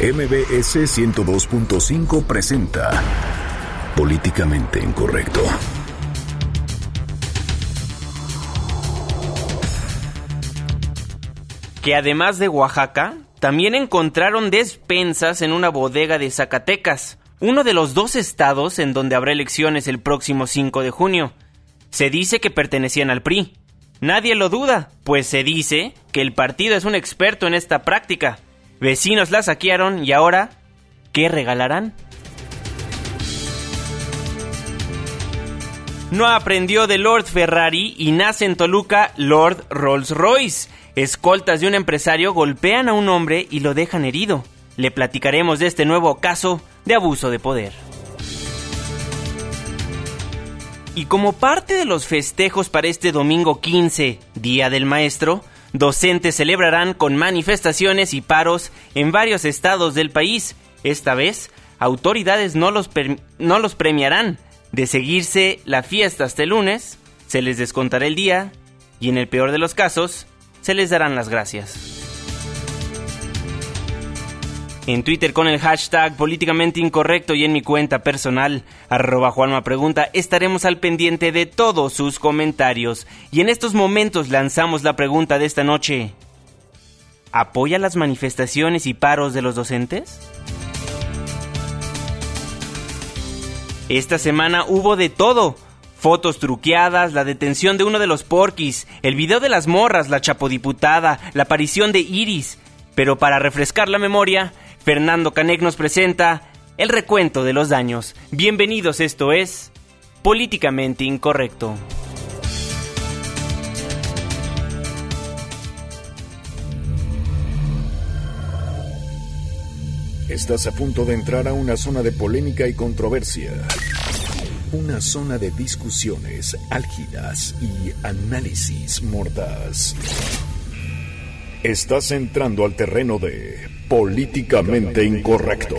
MBS 102.5 presenta Políticamente Incorrecto. Que además de Oaxaca, también encontraron despensas en una bodega de Zacatecas, uno de los dos estados en donde habrá elecciones el próximo 5 de junio. Se dice que pertenecían al PRI. Nadie lo duda, pues se dice que el partido es un experto en esta práctica. Vecinos la saquearon y ahora, ¿qué regalarán? No aprendió de Lord Ferrari y nace en Toluca Lord Rolls Royce. Escoltas de un empresario golpean a un hombre y lo dejan herido. Le platicaremos de este nuevo caso de abuso de poder. Y como parte de los festejos para este domingo 15, Día del Maestro, docentes celebrarán con manifestaciones y paros en varios estados del país. Esta vez, autoridades no los, no los premiarán. De seguirse la fiesta hasta el lunes, se les descontará el día y en el peor de los casos, se les darán las gracias. En Twitter con el hashtag políticamente incorrecto y en mi cuenta personal, arroba Juanma Pregunta, estaremos al pendiente de todos sus comentarios. Y en estos momentos lanzamos la pregunta de esta noche. ¿Apoya las manifestaciones y paros de los docentes? Esta semana hubo de todo. Fotos truqueadas, la detención de uno de los porquis, el video de las morras, la chapodiputada, la aparición de Iris. Pero para refrescar la memoria, Fernando Canek nos presenta el recuento de los daños. Bienvenidos, esto es Políticamente Incorrecto. Estás a punto de entrar a una zona de polémica y controversia. Una zona de discusiones álgidas y análisis mordaz. Estás entrando al terreno de políticamente incorrecto.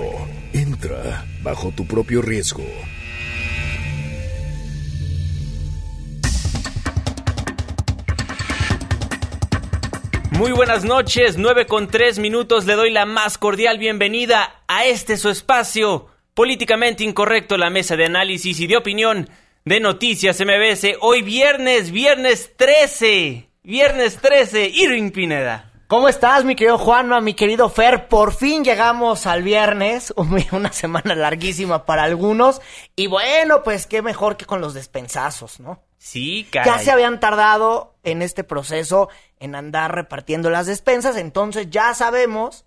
Entra bajo tu propio riesgo. Muy buenas noches, 9 con 3 minutos. Le doy la más cordial bienvenida a este su espacio, políticamente incorrecto, la mesa de análisis y de opinión de Noticias MBS. Hoy viernes, viernes 13, viernes 13, Irving Pineda. ¿Cómo estás, mi querido Juanma, mi querido Fer? Por fin llegamos al viernes, una semana larguísima para algunos. Y bueno, pues qué mejor que con los despensazos, ¿no? Sí, caray. Ya se habían tardado en este proceso en andar repartiendo las despensas, entonces ya sabemos,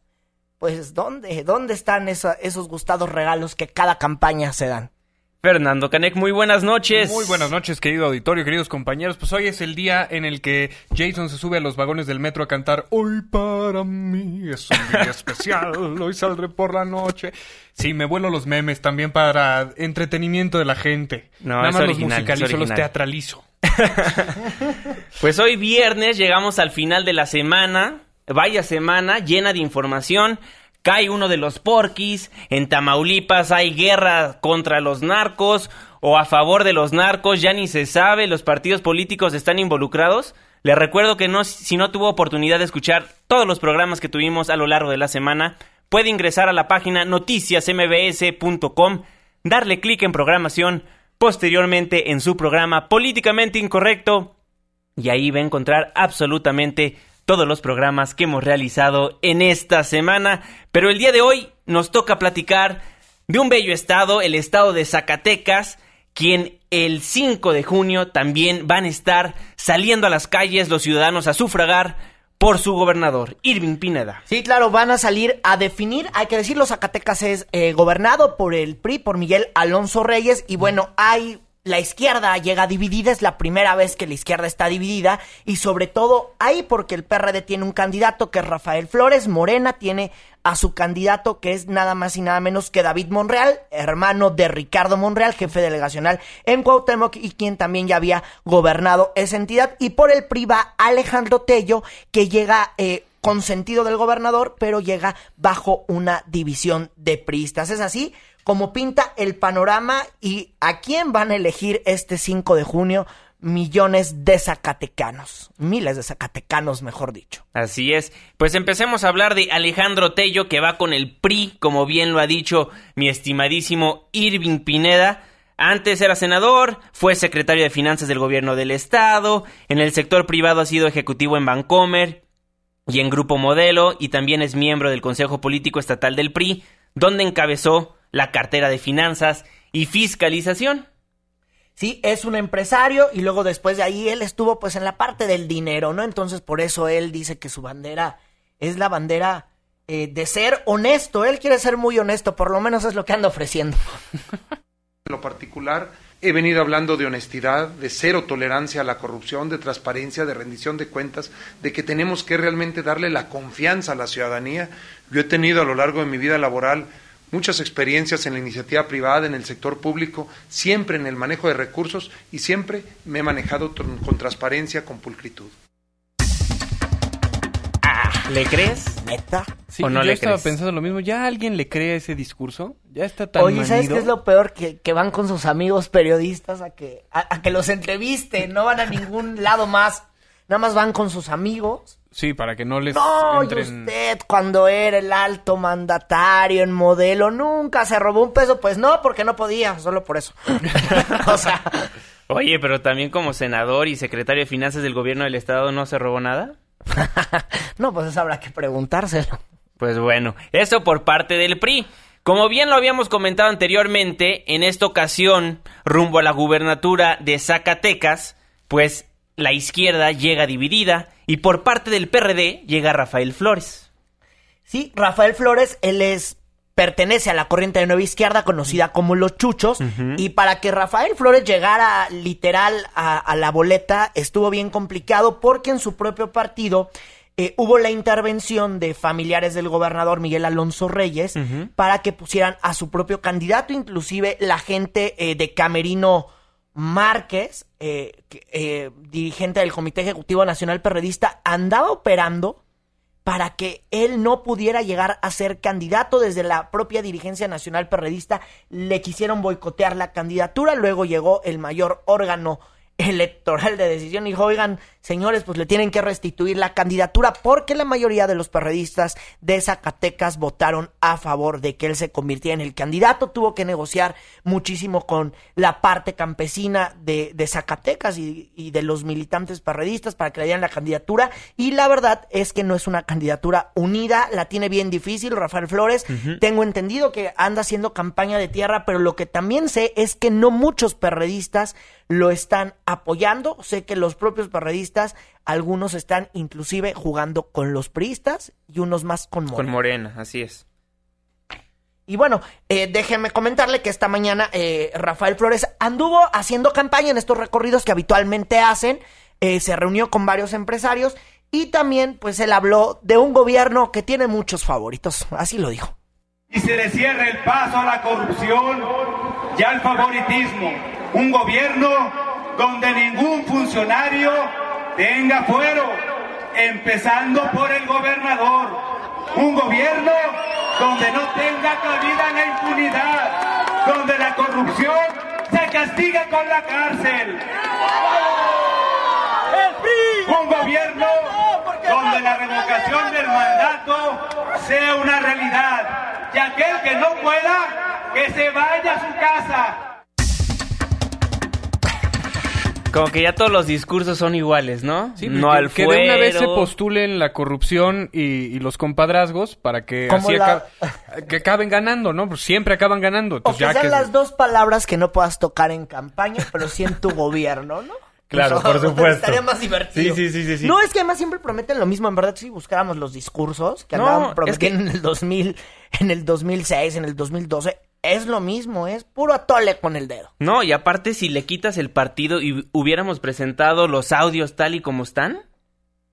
pues, dónde, dónde están esos gustados regalos que cada campaña se dan. Fernando Canek, muy buenas noches. Muy buenas noches, querido auditorio, queridos compañeros. Pues hoy es el día en el que Jason se sube a los vagones del metro a cantar Hoy para mí es un día especial, hoy saldré por la noche. Sí, me vuelo los memes también para entretenimiento de la gente. No, Nada más los musicalizo, los teatralizo. pues hoy viernes llegamos al final de la semana. Vaya semana llena de información cae uno de los porquis, en Tamaulipas hay guerra contra los narcos o a favor de los narcos, ya ni se sabe, los partidos políticos están involucrados. Le recuerdo que no, si no tuvo oportunidad de escuchar todos los programas que tuvimos a lo largo de la semana, puede ingresar a la página noticiasmbs.com, darle clic en programación, posteriormente en su programa Políticamente Incorrecto, y ahí va a encontrar absolutamente todos los programas que hemos realizado en esta semana. Pero el día de hoy nos toca platicar de un bello estado, el estado de Zacatecas, quien el 5 de junio también van a estar saliendo a las calles los ciudadanos a sufragar por su gobernador, Irving Pineda. Sí, claro, van a salir a definir, hay que decirlo, Zacatecas es eh, gobernado por el PRI, por Miguel Alonso Reyes, y bueno, hay la izquierda llega dividida, es la primera vez que la izquierda está dividida y sobre todo ahí porque el PRD tiene un candidato que es Rafael Flores, Morena tiene a su candidato que es nada más y nada menos que David Monreal, hermano de Ricardo Monreal, jefe delegacional en Cuauhtémoc y quien también ya había gobernado esa entidad. Y por el PRI va Alejandro Tello que llega eh, con sentido del gobernador, pero llega bajo una división de priistas. ¿Es así? como pinta el panorama y a quién van a elegir este 5 de junio millones de zacatecanos. Miles de zacatecanos, mejor dicho. Así es. Pues empecemos a hablar de Alejandro Tello, que va con el PRI, como bien lo ha dicho mi estimadísimo Irving Pineda. Antes era senador, fue secretario de Finanzas del gobierno del Estado, en el sector privado ha sido ejecutivo en Bancomer y en Grupo Modelo, y también es miembro del Consejo Político Estatal del PRI, donde encabezó la cartera de Finanzas y Fiscalización. Sí, es un empresario y luego después de ahí él estuvo pues en la parte del dinero, ¿no? Entonces por eso él dice que su bandera es la bandera eh, de ser honesto. Él quiere ser muy honesto, por lo menos es lo que anda ofreciendo. En lo particular, he venido hablando de honestidad, de cero tolerancia a la corrupción, de transparencia, de rendición de cuentas, de que tenemos que realmente darle la confianza a la ciudadanía. Yo he tenido a lo largo de mi vida laboral muchas experiencias en la iniciativa privada, en el sector público, siempre en el manejo de recursos y siempre me he manejado con transparencia, con pulcritud. ¿Le crees? ¿Neta? Sí, ¿O no yo le estaba crees? pensando lo mismo. ¿Ya alguien le cree ese discurso? ¿Ya está tan Oye, ¿sabes manido? qué es lo peor? Que, que van con sus amigos periodistas a que, a, a que los entrevisten, no van a ningún lado más. Nada más van con sus amigos. Sí, para que no les No, y usted cuando era el alto mandatario en modelo nunca se robó un peso. Pues no, porque no podía, solo por eso. o sea, Oye, pero también como senador y secretario de Finanzas del gobierno del Estado no se robó nada. no, pues eso habrá que preguntárselo. Pues bueno, eso por parte del PRI. Como bien lo habíamos comentado anteriormente, en esta ocasión, rumbo a la gubernatura de Zacatecas, pues la izquierda llega dividida y por parte del PRD llega Rafael Flores. Sí, Rafael Flores, él es pertenece a la corriente de nueva izquierda conocida como los chuchos y para que Rafael Flores llegara literal a, a la boleta estuvo bien complicado porque en su propio partido eh, hubo la intervención de familiares del gobernador Miguel Alonso Reyes para que pusieran a su propio candidato, inclusive la gente eh, de Camerino Márquez, que- eh, dirigente del Comité Ejecutivo Nacional Perredista, andaba operando para que él no pudiera llegar a ser candidato. Desde la propia dirigencia nacional perredista le quisieron boicotear la candidatura. Luego llegó el mayor órgano electoral de decisión. Y dijo oigan señores pues le tienen que restituir la candidatura porque la mayoría de los perredistas de Zacatecas votaron a favor de que él se convirtiera en el candidato. Tuvo que negociar muchísimo con la parte campesina de, de Zacatecas y, y de los militantes perredistas para que le dieran la candidatura. Y la verdad es que no es una candidatura unida, la tiene bien difícil Rafael Flores, tengo entendido que anda haciendo campaña de tierra, pero lo que también sé es que no muchos perredistas lo están apoyando, sé que los propios perredistas, algunos están inclusive jugando con los priistas y unos más con Morena. Con Morena, así es. Y bueno, eh, déjenme comentarle que esta mañana eh, Rafael Flores anduvo haciendo campaña en estos recorridos que habitualmente hacen. eh, se reunió con varios empresarios y también, pues, él habló de un gobierno que tiene muchos favoritos. Así lo dijo. y se le cierra el paso a la corrupción y al favoritismo. Un gobierno donde ningún funcionario tenga fuero, empezando por el gobernador. Un gobierno donde no tenga cabida la impunidad, donde la corrupción se castiga con la cárcel. Un gobierno donde la revocación del mandato sea una realidad y aquel que no pueda, que se vaya a su casa. Como que ya todos los discursos son iguales, ¿no? Sí, no que, al que de una vez se fuero. postulen la corrupción y, y los compadrazgos para que Como así la- aca- que acaben ganando, ¿no? Pues siempre acaban ganando. O Entonces, que ya sean que- las dos palabras que no puedas tocar en campaña, pero sí en tu gobierno, ¿no? Claro, por supuesto. Estaría más divertido. Sí, sí, sí, sí, sí. No, es que además siempre prometen lo mismo. En verdad, si buscáramos los discursos que No, andaban es prometiendo que- en el 2000, en el 2006, en el 2012, es lo mismo. Es puro atole con el dedo. No, y aparte si le quitas el partido y hubiéramos presentado los audios tal y como están,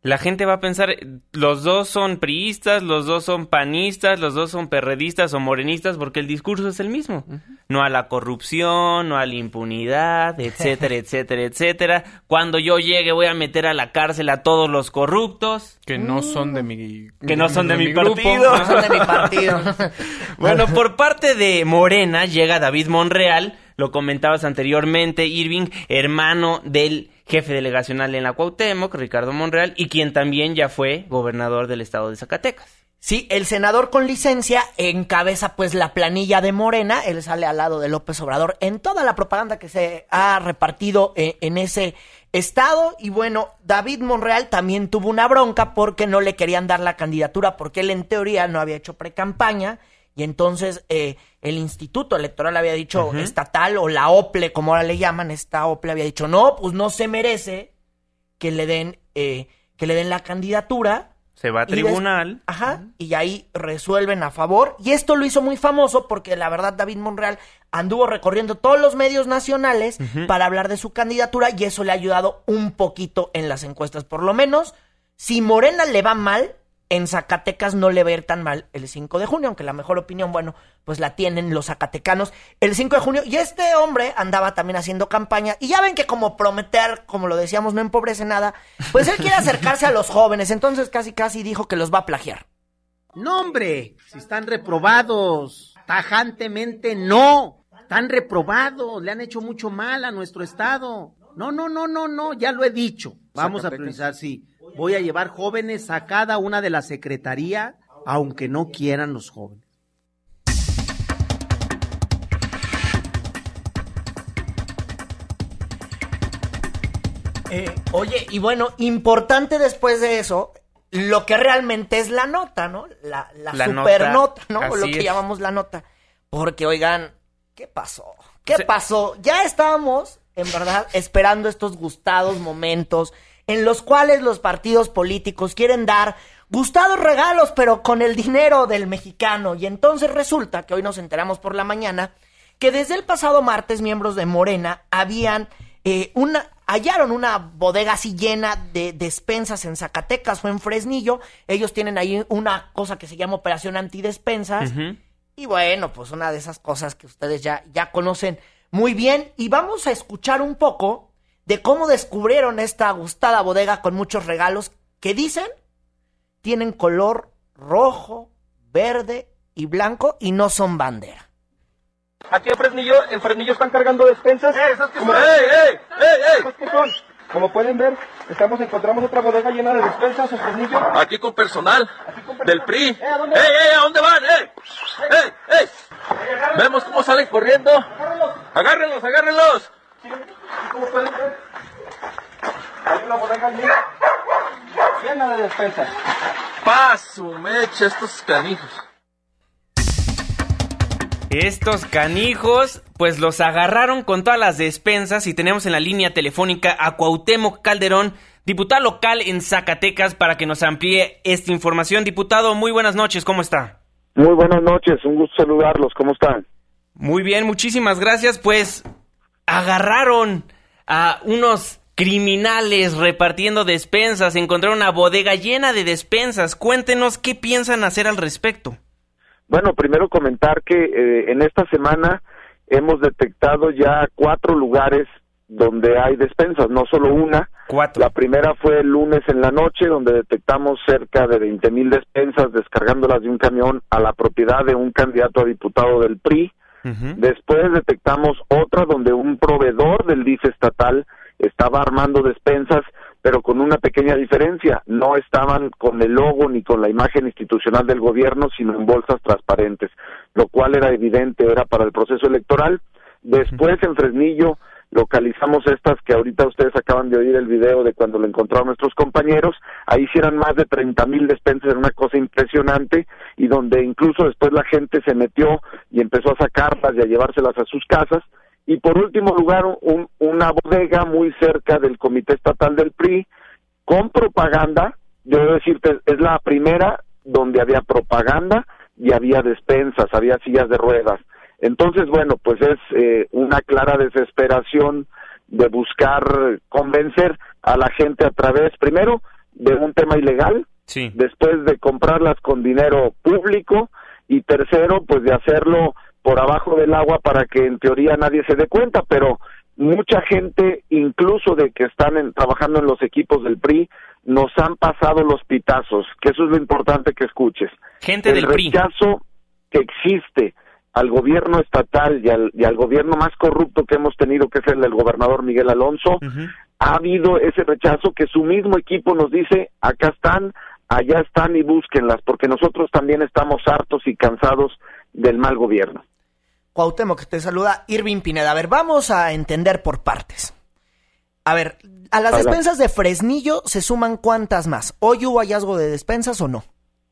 la gente va a pensar, los dos son priistas, los dos son panistas, los dos son perredistas o morenistas, porque el discurso es el mismo. No a la corrupción, no a la impunidad, etcétera, etcétera, etcétera. Cuando yo llegue voy a meter a la cárcel a todos los corruptos. que no son de mi Que no son de mi partido. No son de mi partido. Bueno, por parte de Morena llega David Monreal, lo comentabas anteriormente, Irving, hermano del jefe delegacional en la Cuauhtémoc, Ricardo Monreal, y quien también ya fue gobernador del estado de Zacatecas. Sí, el senador con licencia encabeza pues la planilla de Morena, él sale al lado de López Obrador en toda la propaganda que se ha repartido eh, en ese estado. Y bueno, David Monreal también tuvo una bronca porque no le querían dar la candidatura porque él en teoría no había hecho precampaña y entonces eh, el Instituto Electoral había dicho estatal o la OPLE como ahora le llaman, esta OPLE había dicho no, pues no se merece que le den eh, que le den la candidatura se va a tribunal. Ajá, y ahí resuelven a favor. Y esto lo hizo muy famoso porque la verdad David Monreal anduvo recorriendo todos los medios nacionales para hablar de su candidatura y eso le ha ayudado un poquito en las encuestas. Por lo menos, si Morena le va mal, en Zacatecas no le va a ir tan mal el 5 de junio, aunque la mejor opinión, bueno, pues la tienen los zacatecanos el 5 de junio. Y este hombre andaba también haciendo campaña. Y ya ven que como prometer, como lo decíamos, no empobrece nada, pues él quiere acercarse a los jóvenes. Entonces casi casi dijo que los va a plagiar. No, hombre, si están reprobados. Tajantemente no. Están reprobados. Le han hecho mucho mal a nuestro Estado. No, no, no, no, no, ya lo he dicho. Vamos a priorizar, sí voy a llevar jóvenes a cada una de la secretaría, aunque no quieran los jóvenes. Eh, oye, y bueno, importante después de eso, lo que realmente es la nota, ¿no? La, la, super nota, ¿no? O lo que llamamos la nota. Porque, oigan, ¿qué pasó? ¿Qué pasó? Ya estábamos, en verdad, esperando estos gustados momentos en los cuales los partidos políticos quieren dar gustados regalos, pero con el dinero del mexicano. Y entonces resulta que hoy nos enteramos por la mañana que desde el pasado martes miembros de Morena habían eh, una hallaron una bodega así llena de despensas en Zacatecas o en Fresnillo. Ellos tienen ahí una cosa que se llama operación antidespensas. Y bueno, pues una de esas cosas que ustedes ya, ya conocen muy bien. Y vamos a escuchar un poco de cómo descubrieron esta gustada bodega con muchos regalos que dicen tienen color rojo, verde y blanco y no son bandera. Aquí en Fresnillo, en Fresnillo están cargando despensas. ¡Eh, Como... ¡Ey, ey, ey, ey! son? Como pueden ver, estamos encontramos otra bodega llena de despensas en Fresnillo. Aquí con personal, del PRI. ¡Eh, ¿a dónde, ey, ey, ¿a dónde van? ¡Ey, ey! Vemos cómo salen corriendo. Agárrenlos, agárrenlos. Como pueden ver, hay una bodega llena de despensas. Paso, mecha, estos canijos. Estos canijos, pues los agarraron con todas las despensas y tenemos en la línea telefónica a Cuauhtémoc Calderón, diputado local en Zacatecas, para que nos amplíe esta información. Diputado, muy buenas noches, ¿cómo está? Muy buenas noches, un gusto saludarlos, ¿cómo están? Muy bien, muchísimas gracias. Pues agarraron a unos criminales repartiendo despensas, encontraron una bodega llena de despensas. Cuéntenos qué piensan hacer al respecto. Bueno, primero comentar que eh, en esta semana hemos detectado ya cuatro lugares donde hay despensas, no solo una. Cuatro. La primera fue el lunes en la noche, donde detectamos cerca de 20 mil despensas descargándolas de un camión a la propiedad de un candidato a diputado del PRI. Después detectamos otra donde un proveedor del DIF estatal estaba armando despensas, pero con una pequeña diferencia, no estaban con el logo ni con la imagen institucional del gobierno, sino en bolsas transparentes, lo cual era evidente, era para el proceso electoral. Después en Fresnillo localizamos estas que ahorita ustedes acaban de oír el video de cuando lo encontraron nuestros compañeros, ahí hicieron más de 30 mil despensas, era una cosa impresionante, y donde incluso después la gente se metió y empezó a sacarlas y a llevárselas a sus casas, y por último lugar una bodega muy cerca del Comité Estatal del PRI, con propaganda, yo debo decirte, es la primera donde había propaganda y había despensas, había sillas de ruedas, entonces, bueno, pues es eh, una clara desesperación de buscar convencer a la gente a través, primero, de un tema ilegal, después de comprarlas con dinero público y tercero, pues de hacerlo por abajo del agua para que en teoría nadie se dé cuenta, pero mucha gente, incluso de que están trabajando en los equipos del PRI, nos han pasado los pitazos, que eso es lo importante que escuches. Gente el del PRI. rechazo que existe al gobierno estatal y al, y al, gobierno más corrupto que hemos tenido, que es el del gobernador Miguel Alonso, ha habido ese rechazo que su mismo equipo nos dice, acá están, allá están y búsquenlas, porque nosotros también estamos hartos y cansados del mal gobierno. Cuauhtémoc, te saluda Irving Pineda. A ver, vamos a entender por partes. A ver, a las despensas de Fresnillo se suman cuántas más. ¿Hoy hubo hallazgo de despensas o no?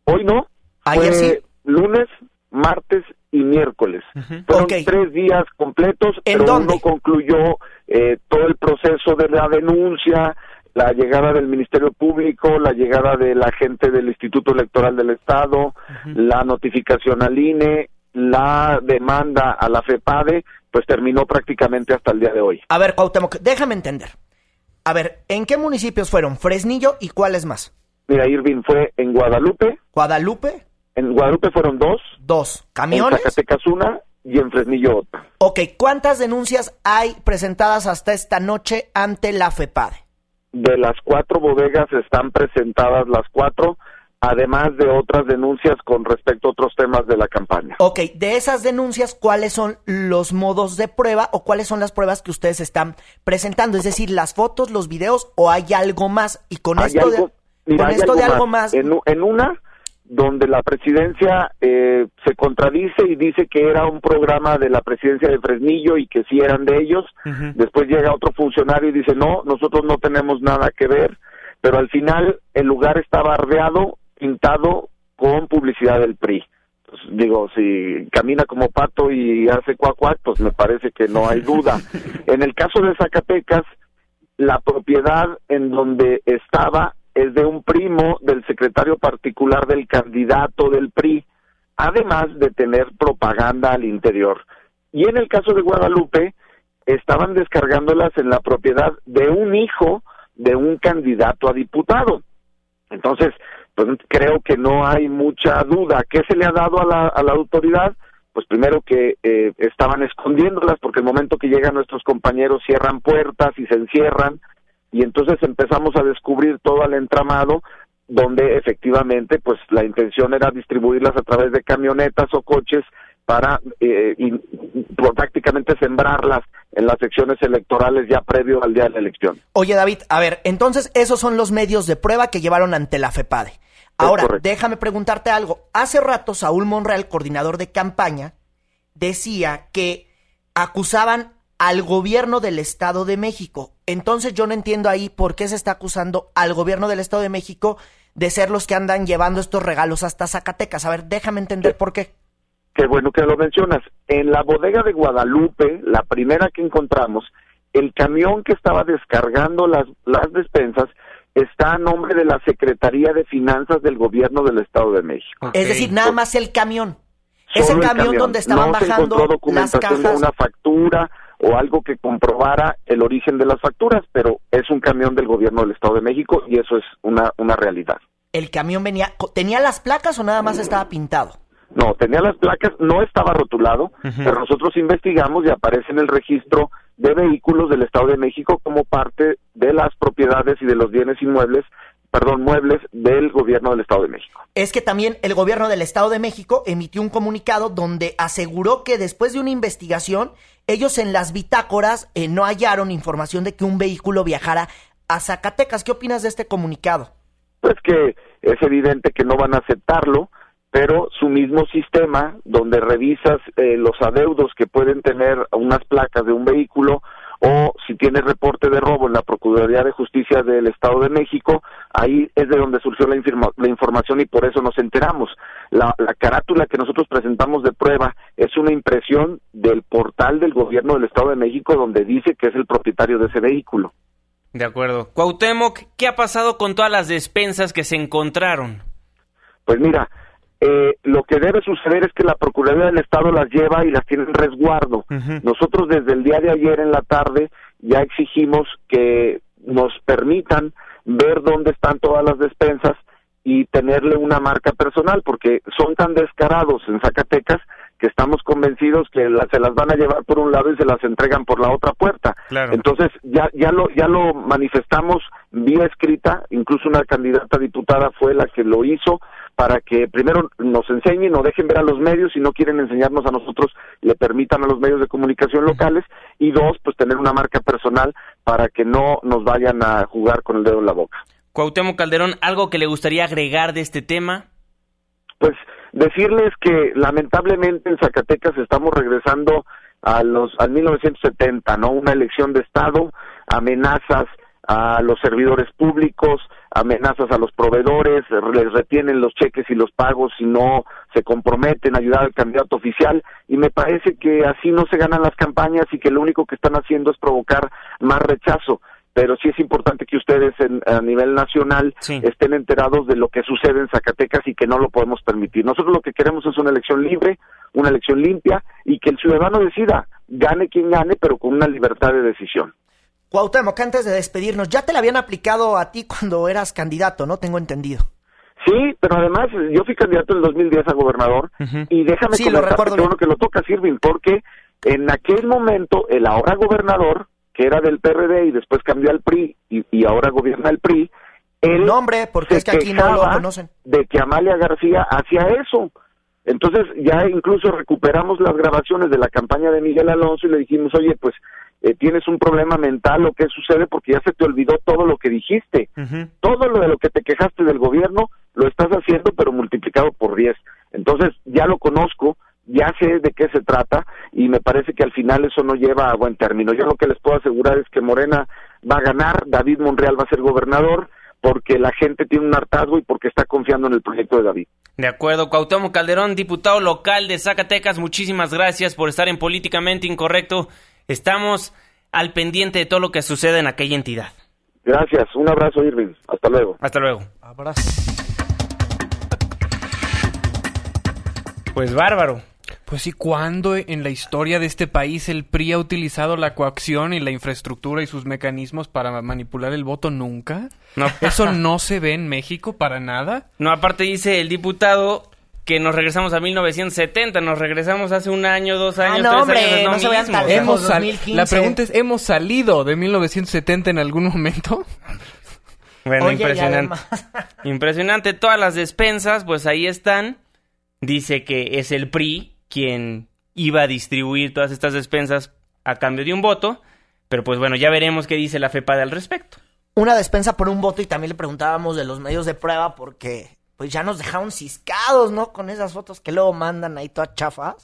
Hoy no. ¿Ayer sí? Lunes, martes y miércoles. Fueron tres días completos, ¿En pero dónde? no concluyó eh, todo el proceso de la denuncia, la llegada del Ministerio Público, la llegada de la gente del Instituto Electoral del Estado, la notificación al INE, la demanda a la FEPADE, pues terminó prácticamente hasta el día de hoy. A ver, Cuauhtémoc, déjame entender. A ver, ¿en qué municipios fueron? Fresnillo y cuáles más? Mira, Irving fue en Guadalupe, Guadalupe, en Guadalupe fueron dos, dos. en ¿Camiones? Zacatecas una y en Fresnillo otra. Ok, ¿cuántas denuncias hay presentadas hasta esta noche ante la FEPADE? De las cuatro bodegas están presentadas las cuatro, además de otras denuncias con respecto a otros temas de la campaña. Ok, de esas denuncias, ¿cuáles son los modos de prueba o cuáles son las pruebas que ustedes están presentando? Es decir, las fotos, los videos o hay algo más. Y con Hay esto, algo- de, mira, con esto de algo más, En, u- en una, donde la presidencia eh, se contradice y dice que era un programa de la presidencia de Fresnillo y que sí eran de ellos. Después llega otro funcionario y dice, no, nosotros no tenemos nada que ver. Pero al final el lugar está bardeado, pintado con publicidad del PRI. Pues, digo, si camina como pato y hace cuac cuac, pues me parece que no hay duda. En el caso de Zacatecas, la propiedad en donde estaba es de un primo del secretario particular del candidato del PRI, además de tener propaganda al interior. Y en el caso de Guadalupe, estaban descargándolas en la propiedad de un hijo de un candidato a diputado. Entonces, pues creo que no hay mucha duda. ¿Qué se le ha dado a la, a la autoridad? Pues primero que eh, estaban escondiéndolas porque el momento que llegan nuestros compañeros cierran puertas y se encierran y entonces empezamos a descubrir todo el entramado donde efectivamente pues la intención era distribuirlas a través de camionetas o coches para eh, y, prácticamente sembrarlas en las secciones electorales ya previo al día de la elección. Oye, David, a ver, entonces esos son los medios de prueba que llevaron ante la FEPADE. Ahora, déjame preguntarte algo. Hace rato Saúl Monreal, coordinador de campaña, decía que acusaban al gobierno del Estado de México. Entonces yo no entiendo ahí por qué se está acusando al gobierno del Estado de México de ser los que andan llevando estos regalos hasta Zacatecas. A ver, déjame entender por qué. Qué bueno que lo mencionas. En la bodega de Guadalupe, la primera que encontramos, el camión que estaba descargando las, las despensas está a nombre de la Secretaría de Finanzas del Gobierno del Estado de México. Es decir, nada más el camión. Ese Solo el camión, donde estaban no se bajando las cajas. de una factura o algo que comprobara el origen de las facturas, pero es un camión del Gobierno del Estado de México y eso es una, una realidad. El camión venía, ¿tenía las placas o nada más estaba pintado? No, tenía las placas, no estaba rotulado, pero nosotros investigamos y aparece en el registro de vehículos del Estado de México como parte de las propiedades y de los bienes inmuebles, perdón, muebles del gobierno del Estado de México. Es que también el gobierno del Estado de México emitió un comunicado donde aseguró que después de una investigación, ellos en las bitácoras eh, no hallaron información de que un vehículo viajara a Zacatecas. ¿Qué opinas de este comunicado? Pues que es evidente que no van a aceptarlo, pero su mismo sistema, donde revisas eh, los adeudos que pueden tener unas placas de un vehículo, o si tiene reporte de robo en la Procuraduría de Justicia del Estado de México, ahí es de donde surgió la, informa- la información y por eso nos enteramos. La, la carátula que nosotros presentamos de prueba es una impresión del portal del gobierno del Estado de México donde dice que es el propietario de ese vehículo. De acuerdo. Cuauhtémoc, ¿qué ha pasado con todas las despensas que se encontraron? Pues mira, eh, lo que debe suceder es que la Procuraduría del Estado las lleva y las tiene en resguardo. Nosotros desde el día de ayer en la tarde ya exigimos que nos permitan ver dónde están todas las despensas y tenerle una marca personal, porque son tan descarados en Zacatecas que estamos convencidos que la- se las van a llevar por un lado y se las entregan por la otra puerta. Claro. Entonces ya ya lo ya lo manifestamos vía escrita, incluso una candidata diputada fue la que lo hizo para que primero nos enseñen o dejen ver a los medios si no quieren enseñarnos a nosotros le permitan a los medios de comunicación locales y dos pues tener una marca personal para que no nos vayan a jugar con el dedo en la boca. Cuauhtémoc Calderón, ¿algo que le gustaría agregar de este tema? Pues decirles que lamentablemente en Zacatecas estamos regresando a los al 1970, ¿no? Una elección de estado, amenazas a los servidores públicos, amenazas a los proveedores, les retienen los cheques y los pagos si no se comprometen a ayudar al candidato oficial y me parece que así no se ganan las campañas y que lo único que están haciendo es provocar más rechazo pero sí es importante que ustedes a nivel nacional estén enterados de lo que sucede en Zacatecas y que no lo podemos permitir. Nosotros lo que queremos es una elección libre, una elección limpia y que el ciudadano decida, gane quien gane, pero con una libertad de decisión. Cuauhtémoc, antes de despedirnos, ya te la habían aplicado a ti cuando eras candidato, ¿no? Tengo entendido. Sí, pero además yo fui candidato en el 2010 a gobernador y déjame sí, comentarte lo que lo toca Sirvin, porque en aquel momento el ahora gobernador que era del PRD y después cambió al PRI y, ahora gobierna el PRI, el nombre, porque es que aquí no lo conocen. De que Amalia García hacía eso. Entonces ya incluso recuperamos las grabaciones de la campaña de Miguel Alonso y le dijimos, oye, pues eh, tienes un problema mental o qué sucede porque ya se te olvidó todo lo que dijiste. Todo lo de lo que te quejaste del gobierno lo estás haciendo pero multiplicado por 10. Entonces ya lo conozco, ya sé de qué se trata y me parece que al final eso no lleva a buen término. Yo lo que les puedo asegurar es que Morena va a ganar, David Monreal va a ser gobernador porque la gente tiene un hartazgo y porque está confiando en el proyecto de David. De acuerdo, Cuauhtémoc Calderón, diputado local de Zacatecas, muchísimas gracias por estar en Políticamente Incorrecto. Estamos al pendiente de todo lo que sucede en aquella entidad. Gracias, un abrazo Irving, hasta luego. Hasta luego. Abrazo. Pues bárbaro. Pues sí, ¿cuándo en la historia de este país el PRI ha utilizado la coacción y la infraestructura y sus mecanismos para manipular el voto? Nunca. No. ¿Eso no se ve en México para nada? No, aparte dice el diputado que nos regresamos a 1970, nos regresamos hace un año, dos años, ah, no, tres años, no, mismo. hemos La pregunta es, ¿hemos salido de 1970 en algún momento? Bueno, impresionante. Impresionante, todas las despensas, pues ahí están. Dice que es el PRI quien iba a distribuir todas estas despensas a cambio de un voto, pero pues bueno, ya veremos qué dice la FEPAD al respecto. Una despensa por un voto y también le preguntábamos de los medios de prueba porque pues ya nos dejaron ciscados, ¿no? Con esas fotos que luego mandan ahí todas chafas.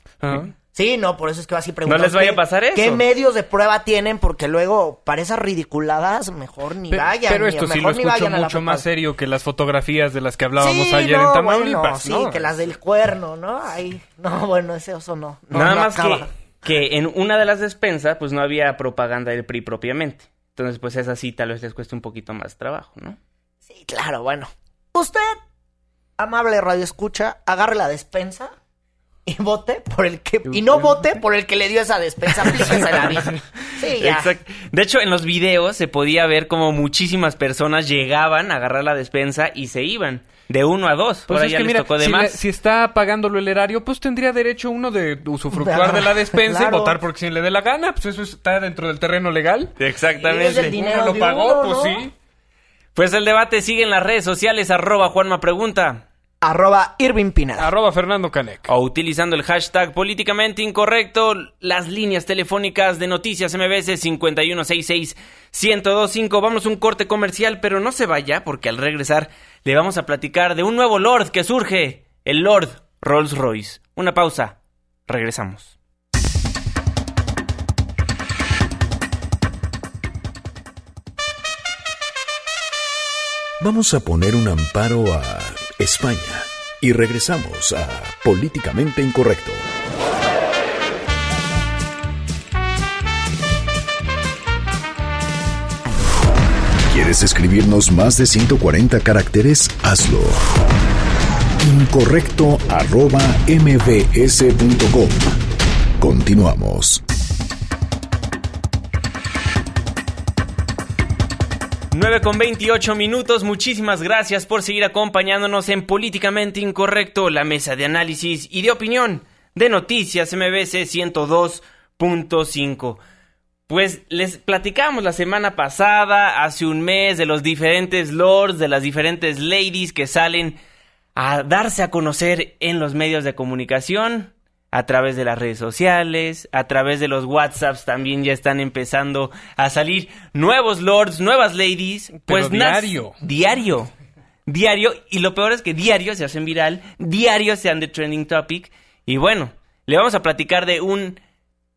Sí, no, por eso es que va así preguntando. No les vaya a pasar eso. ¿Qué medios de prueba tienen? Porque luego, para esas ridiculadas, mejor ni vayan. Pero esto sí lo escucho mucho más serio que las fotografías de las que hablábamos ayer en Tamaulipas, Sí, que las del cuerno, ¿no? Ahí, no, bueno, ese oso no. Nada más que, que en una de las despensas, pues no había propaganda del PRI propiamente. Entonces, pues esa sí tal vez les cueste un poquito más trabajo, ¿no? Sí, claro, bueno. Usted, amable radio escucha, agarre la despensa y vote por el que y no vote por el que le dio esa despensa, Sí, ya. De hecho, en los videos se podía ver como muchísimas personas llegaban a agarrar la despensa y se iban. De uno a dos. Pues es que mira, si, está pagándolo el erario, pues tendría derecho uno de usufructuar de la despensa y votar por quien le dé la gana. Pues eso está dentro del terreno legal. Exactamente. el dinero lo pagó, pues sí. Pues el debate sigue en las redes sociales, arroba Juanma Pregunta arroba Irving Pinar. Arroba Fernando Canec. O utilizando el hashtag políticamente incorrecto, las líneas telefónicas de noticias MBS 5166-1025. Vamos a un corte comercial, pero no se vaya porque al regresar le vamos a platicar de un nuevo Lord que surge, el Lord Rolls Royce. Una pausa, regresamos. Vamos a poner un amparo a España. Y regresamos a Políticamente Incorrecto. ¿Quieres escribirnos más de 140 caracteres? Hazlo. Incorrecto arroba mbs.com. Continuamos. 9 con 28 minutos, muchísimas gracias por seguir acompañándonos en Políticamente Incorrecto, la mesa de análisis y de opinión de Noticias MBC 102.5. Pues les platicamos la semana pasada, hace un mes, de los diferentes lords, de las diferentes ladies que salen a darse a conocer en los medios de comunicación. A través de las redes sociales, a través de los WhatsApps también ya están empezando a salir nuevos lords, nuevas ladies. Pues nas- diario. Diario. Diario. Y lo peor es que diario se hacen viral, diario se han de trending topic. Y bueno, le vamos a platicar de un,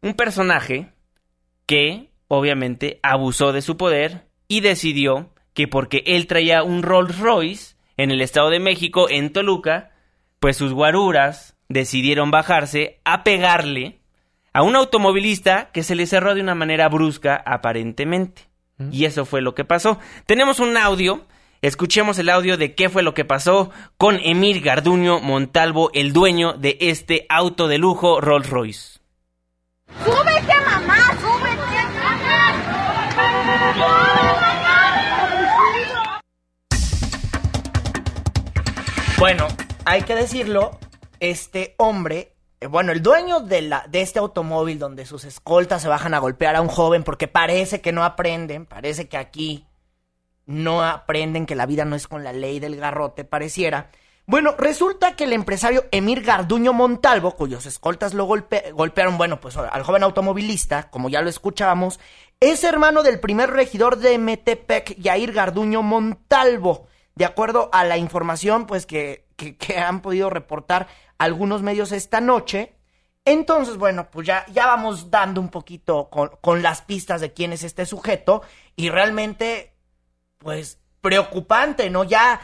un personaje que obviamente abusó de su poder y decidió que porque él traía un Rolls Royce en el Estado de México, en Toluca, pues sus guaruras decidieron bajarse a pegarle a un automovilista que se le cerró de una manera brusca aparentemente. Y eso fue lo que pasó. Tenemos un audio, escuchemos el audio de qué fue lo que pasó con Emir Garduño Montalvo, el dueño de este auto de lujo Rolls Royce. ¡Súbete, mamá! ¡Súbete! Bueno, hay que decirlo, este hombre, eh, bueno, el dueño de, la, de este automóvil donde sus escoltas se bajan a golpear a un joven porque parece que no aprenden, parece que aquí no aprenden que la vida no es con la ley del garrote, pareciera. Bueno, resulta que el empresario Emir Garduño Montalvo, cuyos escoltas lo golpe- golpearon, bueno, pues al joven automovilista, como ya lo escuchábamos, es hermano del primer regidor de Metepec, Yair Garduño Montalvo. De acuerdo a la información, pues, que, que, que han podido reportar algunos medios esta noche. Entonces, bueno, pues ya, ya vamos dando un poquito con, con las pistas de quién es este sujeto. Y realmente, pues, preocupante, ¿no? Ya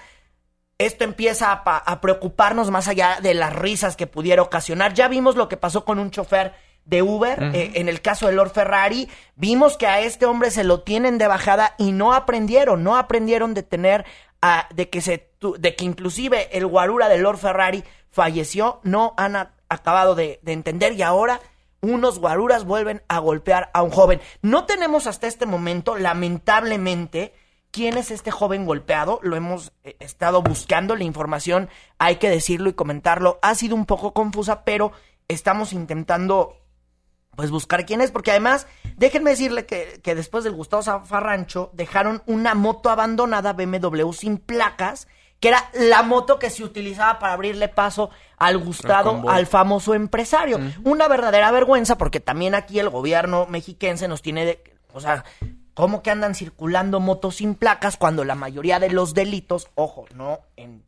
esto empieza a, pa- a preocuparnos más allá de las risas que pudiera ocasionar. Ya vimos lo que pasó con un chofer de Uber, eh, en el caso de Lord Ferrari, vimos que a este hombre se lo tienen de bajada y no aprendieron, no aprendieron de tener, a- de que se, de que inclusive el guarura de Lord Ferrari falleció, no han acabado de, de entender y ahora unos guaruras vuelven a golpear a un joven. No tenemos hasta este momento, lamentablemente, quién es este joven golpeado. Lo hemos eh, estado buscando, la información, hay que decirlo y comentarlo, ha sido un poco confusa, pero estamos intentando pues buscar quién es, porque además, déjenme decirle que, que después del Gustavo Zafarrancho dejaron una moto abandonada BMW sin placas, que era la moto que se utilizaba para abrirle paso al Gustavo, al famoso empresario. Una verdadera vergüenza, porque también aquí el gobierno mexiquense nos tiene de, o sea, ¿cómo que andan circulando motos sin placas cuando la mayoría de los delitos, ojo, no en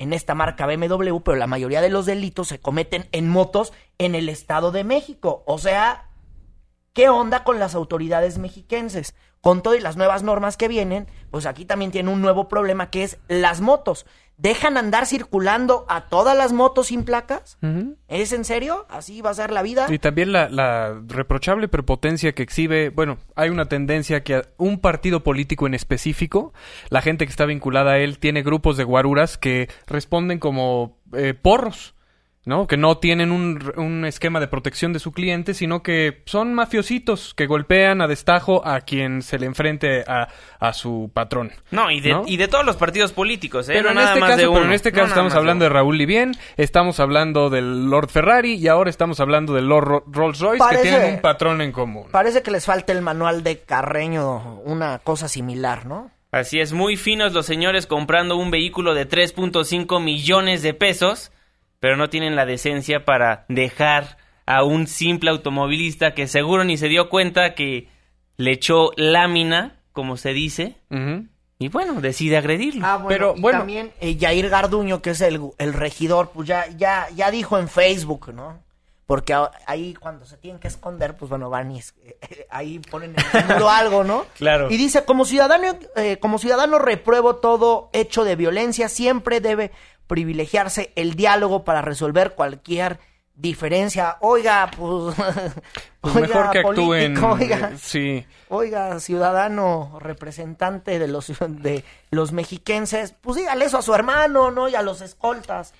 en esta marca BMW, pero la mayoría de los delitos se cometen en motos en el Estado de México. O sea, ¿qué onda con las autoridades mexiquenses? Con todo y las nuevas normas que vienen, pues aquí también tiene un nuevo problema que es las motos. ¿Dejan andar circulando a todas las motos sin placas? ¿Es en serio? ¿Así va a ser la vida? Y también la, la reprochable prepotencia que exhibe, bueno, hay una tendencia que un partido político en específico, la gente que está vinculada a él tiene grupos de guaruras que responden como eh, porros, ¿no? Que no tienen un, un esquema de protección de su cliente, sino que son mafiositos que golpean a destajo a quien se le enfrente a, a su patrón. No, y de, ¿no? y de todos los partidos políticos, ¿eh? Pero no en nada este más caso, de pero uno. en este caso estamos de hablando de Raúl Libien, estamos hablando del Lord Ferrari y ahora estamos hablando del Lord Ro- Rolls Royce Parece- que tienen un patrón en común. Parece que les falta el manual de Carreño, una cosa similar, ¿no? Así es, muy finos los señores comprando un vehículo de 3.5 millones de pesos, pero no tienen la decencia para dejar a un simple automovilista que seguro ni se dio cuenta que le echó lámina, como se dice, y bueno, decide agredirlo. Ah, bueno, y también eh, Yair Garduño, que es el, el regidor, pues ya, ya, ya dijo en Facebook, ¿no? Porque ahí cuando se tienen que esconder, pues bueno, van y es- eh, ahí ponen en el muro algo, ¿no? Claro. Y dice, como ciudadano, eh, como ciudadano repruebo todo hecho de violencia, siempre debe privilegiarse el diálogo para resolver cualquier diferencia. Oiga, pues... Pues oiga, mejor que actúen. político, oiga. eh, Sí. Oiga, ciudadano representante de los, de los mexiquenses, pues dígale eso a su hermano, ¿no? Y a los escoltas.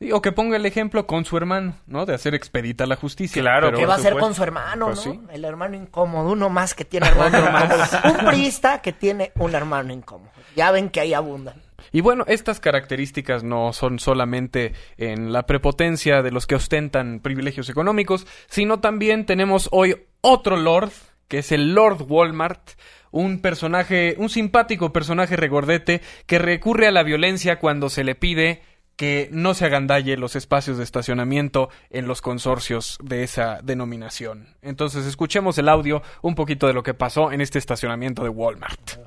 Sí, o que ponga el ejemplo con su hermano, ¿no? De hacer expedita la justicia. Claro, Pero, ¿Qué va a hacer con su hermano, pues no? sí. El hermano incómodo, uno más que tiene hermano incómodo. Un priista que tiene un hermano incómodo. Ya ven que ahí abundan. Y bueno, estas características no son solamente en la prepotencia de los que ostentan privilegios económicos, sino también tenemos hoy otro Lord, que es el Lord Walmart, un personaje, un simpático personaje regordete que recurre a la violencia cuando se le pide que no se agandalle los espacios de estacionamiento en los consorcios de esa denominación. Entonces escuchemos el audio un poquito de lo que pasó en este estacionamiento de Walmart.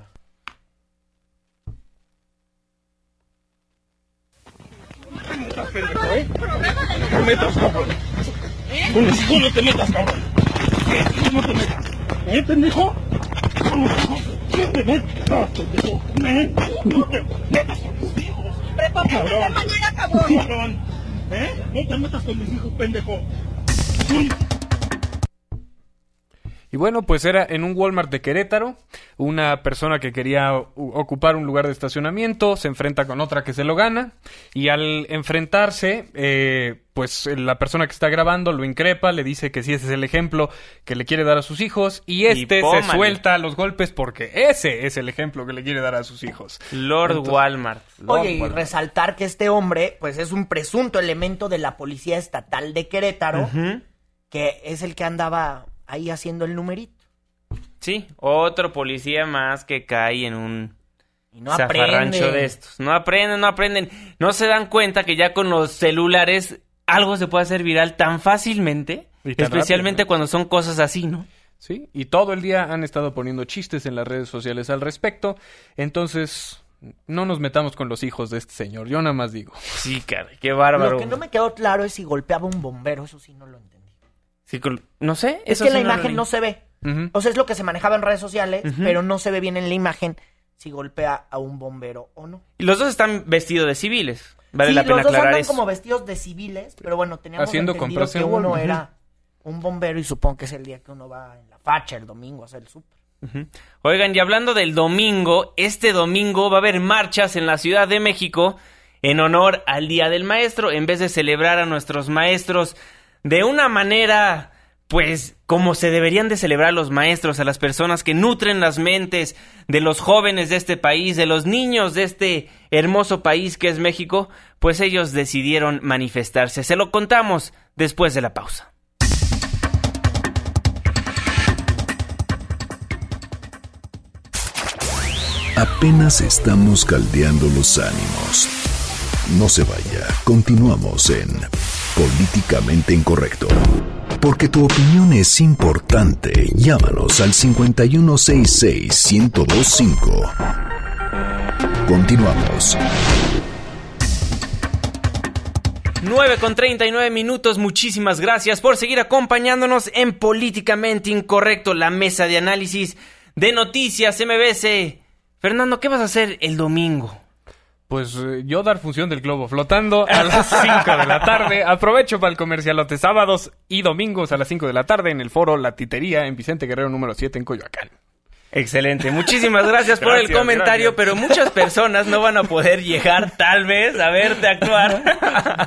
No te metas, cabrón. Tú no te metas, cabrón. Tú no te metas. ¿Eh, pendejo? No te metas, pendejo. ¿Eh? No te metas con mis hijos. Cabrón. Cabrón. ¿Eh? No te metas con mis hijos, pendejo. Y bueno, pues era en un Walmart de Querétaro, una persona que quería ocupar un lugar de estacionamiento, se enfrenta con otra que se lo gana, y al enfrentarse, eh, pues la persona que está grabando lo increpa, le dice que sí, ese es el ejemplo que le quiere dar a sus hijos, y este se suelta a los golpes porque ese es el ejemplo que le quiere dar a sus hijos. Lord Entonces- Walmart. Lord Oye, y resaltar que este hombre, pues es un presunto elemento de la Policía Estatal de Querétaro, que es el que andaba ahí haciendo el numerito. Sí, otro policía más que cae en un Y no zafarrancho aprende. de estos. No aprenden, no aprenden. No se dan cuenta que ya con los celulares algo se puede hacer viral tan fácilmente. Y tan especialmente rápido, ¿no? cuando son cosas así, ¿no? Sí, y todo el día han estado poniendo chistes en las redes sociales al respecto, entonces no nos metamos con los hijos de este señor, yo nada más digo. Sí, caray, qué bárbaro. Lo que no me quedó claro es si golpeaba un bombero, eso sí no lo entendí. Sí, no sé. Es eso que sí la imagen no se ve. O sea, es lo que se manejaba en redes sociales, pero no se ve bien en la imagen si golpea a un bombero o no. Y los dos están vestidos de civiles. Vale sí, la pena los dos andan eso. como vestidos de civiles, pero bueno, teníamos Haciendo entendido que en uno era un bombero y supongo que es el día que uno va en la facha el domingo a hacer el súper. Oigan, y hablando del domingo, este domingo va a haber marchas en la Ciudad de México en honor al Día del Maestro, en vez de celebrar a nuestros maestros de una manera, pues, como se deberían de celebrar los maestros, a las personas que nutren las mentes de los jóvenes de este país, de los niños de este hermoso país que es México, pues ellos decidieron manifestarse. Se lo contamos después de la pausa. Apenas estamos caldeando los ánimos. No se vaya, continuamos en Políticamente Incorrecto. Porque tu opinión es importante, llámanos al 5166-1025. Continuamos. 9 con 39 minutos, muchísimas gracias por seguir acompañándonos en Políticamente Incorrecto, la mesa de análisis de noticias MBS. Fernando, ¿qué vas a hacer el domingo? Pues eh, yo dar función del globo flotando a las 5 de la tarde. Aprovecho para el comercialote sábados y domingos a las 5 de la tarde en el foro La Titería en Vicente Guerrero número 7 en Coyoacán. Excelente, muchísimas gracias por el comentario, gracias. pero muchas personas no van a poder llegar tal vez a verte actuar.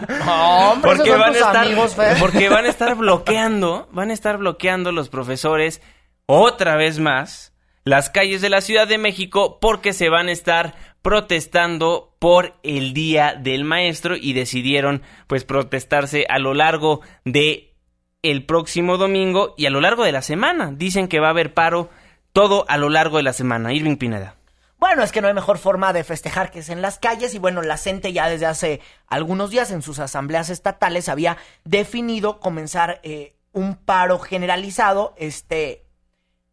No, hombre, esos son tus amigos, Fer. porque van a estar bloqueando, van a estar bloqueando los profesores otra vez más las calles de la Ciudad de México porque se van a estar protestando por el Día del Maestro y decidieron pues protestarse a lo largo de el próximo domingo y a lo largo de la semana. Dicen que va a haber paro todo a lo largo de la semana. Irving Pineda. Bueno, es que no hay mejor forma de festejar que es en las calles y bueno, la CENTE ya desde hace algunos días en sus asambleas estatales había definido comenzar eh, un paro generalizado este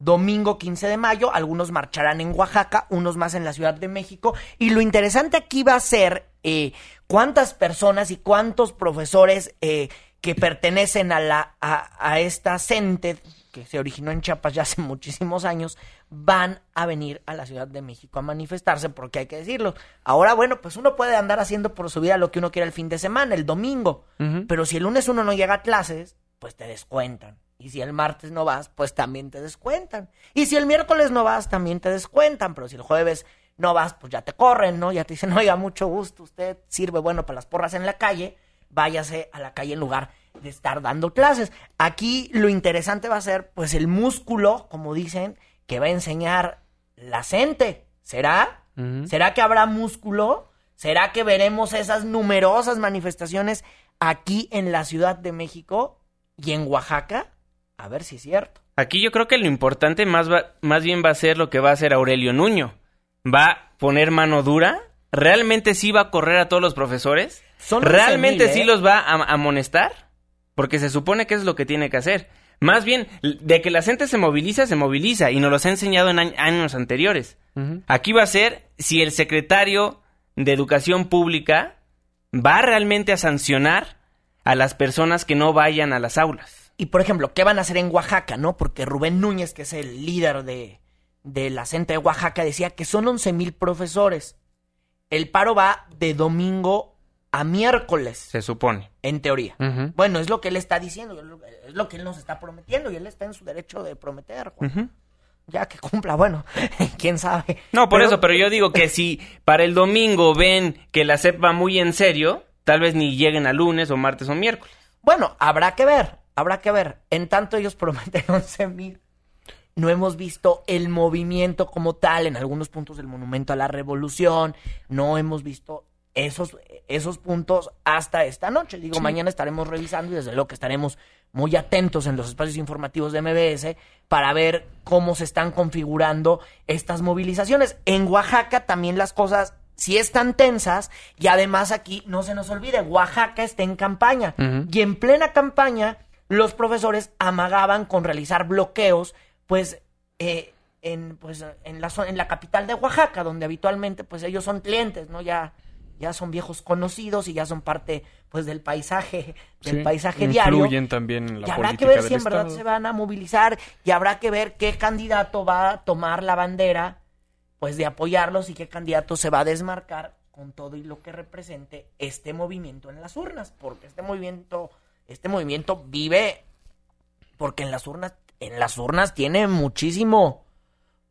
domingo 15 de mayo. Algunos marcharán en Oaxaca, unos más en la Ciudad de México. Y lo interesante aquí va a ser eh, cuántas personas y cuántos profesores eh, que pertenecen a, la, a, a esta CENTE que se originó en Chiapas ya hace muchísimos años, van a venir a la Ciudad de México a manifestarse, porque hay que decirlo. Ahora, bueno, pues uno puede andar haciendo por su vida lo que uno quiera el fin de semana, el domingo, pero si el lunes uno no llega a clases, pues te descuentan. Y si el martes no vas, pues también te descuentan. Y si el miércoles no vas, también te descuentan. Pero si el jueves no vas, pues ya te corren, ¿no? Ya te dicen, oiga, mucho gusto, usted sirve bueno para las porras en la calle, váyase a la calle en lugar de estar dando clases. Aquí lo interesante va a ser, pues, el músculo, como dicen, que va a enseñar la gente. ¿Será? ¿Será que habrá músculo? ¿Será que veremos esas numerosas manifestaciones aquí en la Ciudad de México y en Oaxaca? A ver si es cierto. Aquí yo creo que lo importante más, va- más bien va a ser lo que va a hacer Aurelio Nuño. Va a poner mano dura. ¿Realmente sí va a correr a todos los profesores? Son ¿realmente 11,000, ¿eh? sí los va a amonestar? Porque se supone que es lo que tiene que hacer. Más bien, de que la gente se moviliza, se moviliza, y nos los ha enseñado en añ- años anteriores. Aquí va a ser si el secretario de Educación Pública va realmente a sancionar a las personas que no vayan a las aulas. Y por ejemplo, ¿qué van a hacer en Oaxaca, no? Porque Rubén Núñez, que es el líder de, de la CENTE de Oaxaca, decía que son 11 mil profesores. El paro va de domingo a miércoles, Se supone. en teoría. Bueno, es lo que él está diciendo, es lo- que él nos está prometiendo y él está en su derecho de prometer. Juan. Ya que cumpla, bueno, quién sabe. No, por eso, pero yo digo que si para el domingo ven que la CEP va muy en serio, tal vez ni lleguen a lunes o martes o miércoles. Bueno, habrá que ver, habrá que ver. En tanto ellos prometen 11 mil. No hemos visto el movimiento como tal en algunos puntos del Monumento a la Revolución. No hemos visto esos, esos puntos hasta esta noche. Digo, mañana estaremos revisando y desde luego que estaremos muy atentos en los espacios informativos de MBS para ver cómo se están configurando estas movilizaciones. En Oaxaca también las cosas sí están tensas y además aquí no se nos olvide, Oaxaca está en campaña y en plena campaña los profesores amagaban con realizar bloqueos pues eh, en pues en la en la capital de Oaxaca donde habitualmente pues ellos son clientes no ya ya son viejos conocidos y ya son parte pues del paisaje del Sí, paisaje diario. influyen también en la y habrá que ver si en verdad se van a movilizar y habrá que ver qué candidato va a tomar la bandera pues de apoyarlos y qué candidato se va a desmarcar con todo y lo que represente este movimiento en las urnas, porque este movimiento este movimiento vive porque en las urnas en las urnas tiene muchísimo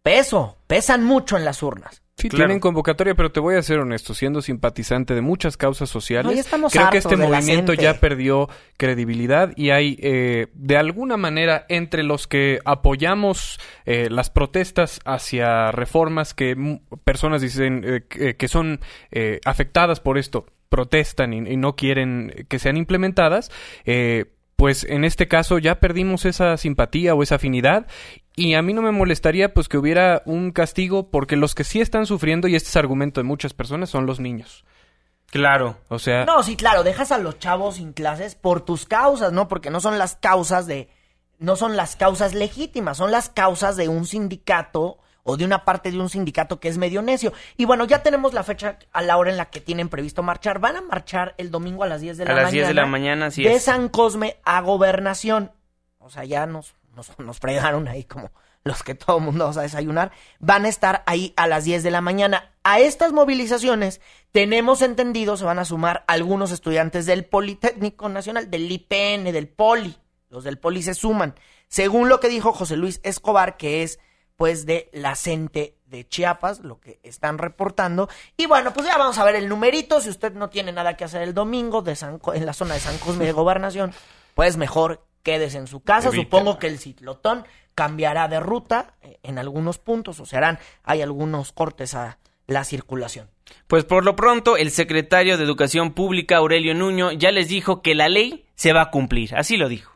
peso, pesan mucho en las urnas. Sí, Claro. tienen convocatoria, pero te voy a ser honesto, siendo simpatizante de muchas causas sociales, No, creo que este movimiento ya perdió credibilidad y hay, eh, de alguna manera, entre los que apoyamos eh, las protestas hacia reformas que personas dicen eh, que, que son eh, afectadas por esto, protestan y, y no quieren que sean implementadas, eh, pues en este caso ya perdimos esa simpatía o esa afinidad y a mí no me molestaría pues que hubiera un castigo porque los que sí están sufriendo y este es argumento de muchas personas son los niños. Claro. O sea, No, sí, claro, dejas a los chavos sin clases por tus causas, ¿no? Porque no son las causas de no son las causas legítimas, son las causas de un sindicato o de una parte de un sindicato que es medio necio. Y bueno, ya tenemos la fecha a la hora en la que tienen previsto marchar. Van a marchar el domingo a las 10 de A la las mañana. 10 de la mañana, así de es. San Cosme a Gobernación. O sea, ya nos, nos, nos fregaron ahí como los que todo el mundo va a desayunar. Van a estar ahí a las 10 de la mañana. A estas movilizaciones, tenemos entendido, se van a sumar algunos estudiantes del Politécnico Nacional, del IPN, del Poli. Los del Poli se suman. Según lo que dijo José Luis Escobar, que es pues de la CENTE de Chiapas, lo que están reportando. Y bueno, pues ya vamos a ver el numerito. Si usted no tiene nada que hacer el domingo de San Co- en la zona de San Cosme de Gobernación, pues mejor quédese en su casa. Supongo que el ciclotón cambiará de ruta eh, en algunos puntos, o se harán, hay algunos cortes a la circulación. Pues por lo pronto, el secretario de Educación Pública, Aurelio Nuño, ya les dijo que la ley se va a cumplir. Así lo dijo.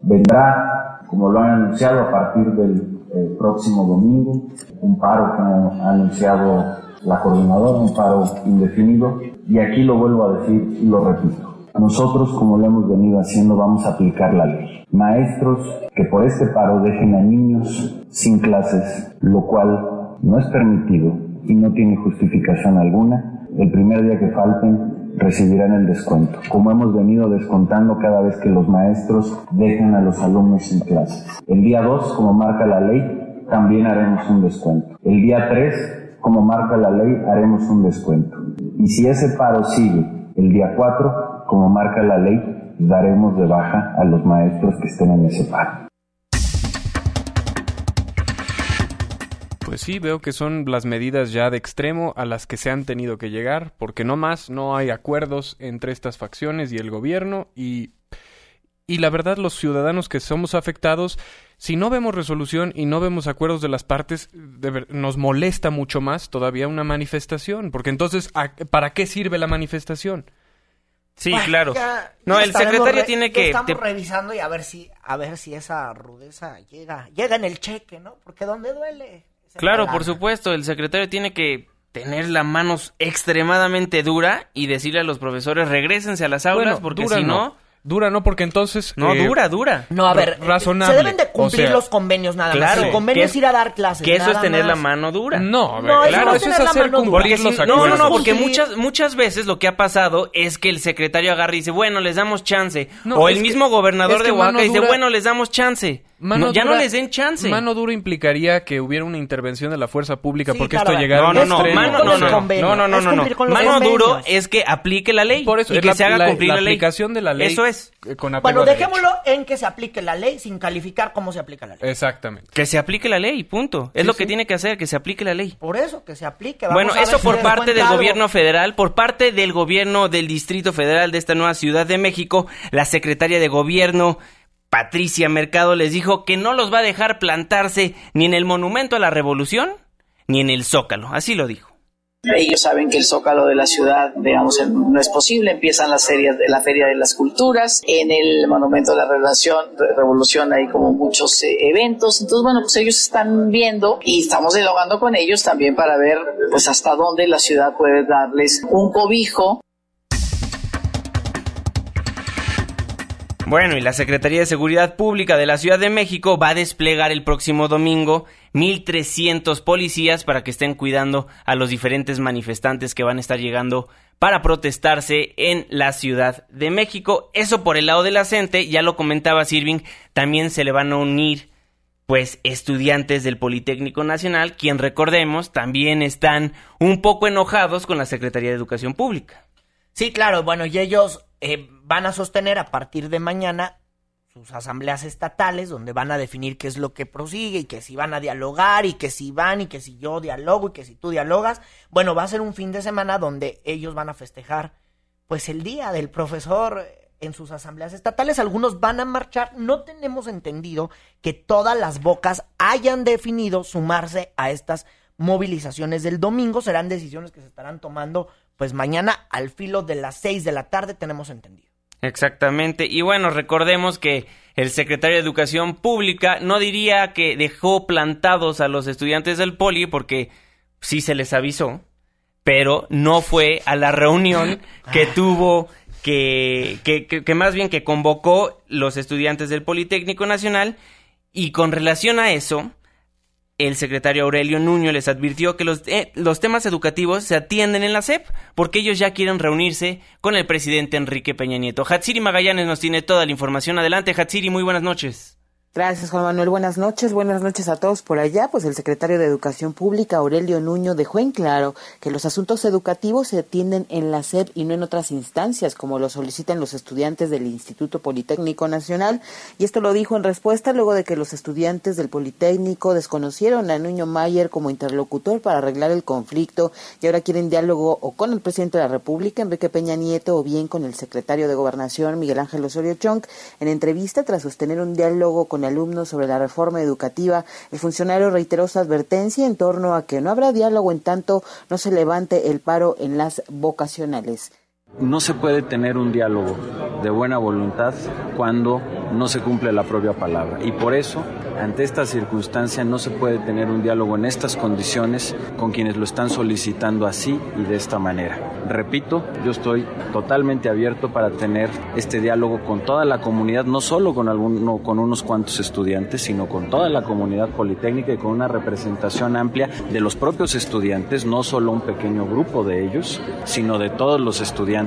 Vendrá, como lo han anunciado, a partir del eh, próximo domingo, un paro que ha anunciado la coordinadora, un paro indefinido, y aquí lo vuelvo a decir y lo repito. Nosotros, como lo hemos venido haciendo, vamos a aplicar la ley. Maestros que por este paro dejen a niños sin clases, lo cual no es permitido y no tiene justificación alguna, el primer día que falten recibirán el descuento, como hemos venido descontando cada vez que los maestros dejan a los alumnos sin clases. El día 2, como marca la ley, también haremos un descuento. El día 3, como marca la ley, haremos un descuento. Y si ese paro sigue el día 4, como marca la ley, daremos de baja a los maestros que estén en ese paro. Pues sí, veo que son las medidas ya de extremo a las que se han tenido que llegar, porque no más, no hay acuerdos entre estas facciones y el gobierno y, y la verdad los ciudadanos que somos afectados, si no vemos resolución y no vemos acuerdos de las partes, de ver- nos molesta mucho más todavía una manifestación, porque entonces, ¿a- ¿para qué sirve la manifestación? Sí, claro. ya- no, ya el secretario re- tiene que... Estamos te- revisando y a ver si a ver si esa rudeza llega llega en el cheque, ¿no? Porque donde duele. Claro, la por supuesto, el secretario tiene que tener la mano extremadamente dura y decirle a los profesores regresense a las aulas Bueno, porque dura si no... Dura no, porque entonces... No, eh, dura, dura. No, a ver, razonable. se deben de cumplir O sea, los convenios nada claro, más. El convenio que es ir a dar clases. Que eso es tener la mano dura. No, a ver, No, eso claro, es eso es hacer cumplir los si- no, no, acuerdos. no, porque muchas, muchas veces lo que ha pasado es que el secretario agarra y dice, bueno, les damos chance. No, o el que- mismo gobernador es que de Oaxaca dice, dura- bueno, les damos chance. Mano No, ya no les den chance. Mano dura implicaría que hubiera una intervención de la fuerza pública Sí, porque claro, esto llegara No, a no, no, mano, no, no, convenio, no, no, no, no, no. Mano duro es que aplique la ley Por eso, y es que la- se haga cumplir la la, ley. aplicación de la ley. Eso es. Eh, Con apego Bueno, a derecho. dejémoslo en que se aplique la ley sin calificar cómo se aplica la ley. Exactamente. Que se aplique la ley, punto. Es Sí, lo sí. que tiene que hacer, que se aplique la ley. Por eso, que se aplique. Vamos Bueno, ver eso si por parte del algo. gobierno federal, por parte del gobierno del Distrito Federal de esta nueva Ciudad de México, la secretaria de gobierno, Patricia Mercado, les dijo que no los va a dejar plantarse ni en el Monumento a la Revolución, ni en el Zócalo. Así lo dijo. Ellos saben que el zócalo de la ciudad, digamos, no es posible. Empiezan las ferias, la feria de las culturas. En el monumento de la Revolución, revolución hay como muchos eh, eventos. Entonces, bueno, pues ellos están viendo y estamos dialogando con ellos también para ver, pues, hasta dónde la ciudad puede darles un cobijo Bueno, y la Secretaría de Seguridad Pública de la Ciudad de México va a desplegar el próximo domingo 1.300 policías para que estén cuidando a los diferentes manifestantes que van a estar llegando para protestarse en la Ciudad de México. Eso por el lado de la CENTE, ya lo comentaba Sirving, también se le van a unir pues estudiantes del Politécnico Nacional, quien recordemos también están un poco enojados con la Secretaría de Educación Pública. Sí, claro, bueno, y ellos eh, van a sostener a partir de mañana sus asambleas estatales, donde van a definir qué es lo que prosigue y que si van a dialogar y que si van y que si yo dialogo y que si tú dialogas. Bueno, va a ser un fin de semana donde ellos van a festejar pues el día del profesor en sus asambleas estatales. Algunos van a marchar. No tenemos entendido que todas las bocas hayan definido sumarse a estas movilizaciones del domingo. Serán decisiones que se estarán tomando pues mañana al filo de las seis de la tarde, tenemos entendido. Exactamente. Y bueno, recordemos que el secretario de Educación Pública no diría que dejó plantados a los estudiantes del poli porque sí se les avisó, pero no fue a la reunión que tuvo que, que, que, que más bien que convocó los estudiantes del Politécnico Nacional y con relación a eso, el secretario Aurelio Nuño les advirtió que los, eh, los temas educativos se atienden en la SEP porque ellos ya quieren reunirse con el presidente Enrique Peña Nieto. Hatsiri Magallanes nos tiene toda la información. Adelante, Hatsiri, muy buenas noches. Gracias, Juan Manuel. Buenas noches. Buenas noches a todos por allá. Pues el secretario de Educación Pública, Aurelio Nuño, dejó en claro que los asuntos educativos se atienden en la SEP y no en otras instancias, como lo solicitan los estudiantes del Instituto Politécnico Nacional. Y esto lo dijo en respuesta luego de que los estudiantes del Politécnico desconocieron a Nuño Mayer como interlocutor para arreglar el conflicto y ahora quieren diálogo o con el presidente de la República, Enrique Peña Nieto, o bien con el secretario de Gobernación, Miguel Ángel Osorio Chong. En entrevista, tras sostener un diálogo con alumnos sobre la reforma educativa, el funcionario reiteró su advertencia en torno a que no habrá diálogo en tanto no se levante el paro en las vocacionales. No se puede tener un diálogo de buena voluntad cuando no se cumple la propia palabra. Y por eso, ante esta circunstancia, no se puede tener un diálogo en estas condiciones con quienes lo están solicitando así y de esta manera. Repito, yo estoy totalmente abierto para tener este diálogo con toda la comunidad, no solo con, alguno, con unos cuantos estudiantes, sino con toda la comunidad politécnica y con una representación amplia de los propios estudiantes, no solo un pequeño grupo de ellos, sino de todos los estudiantes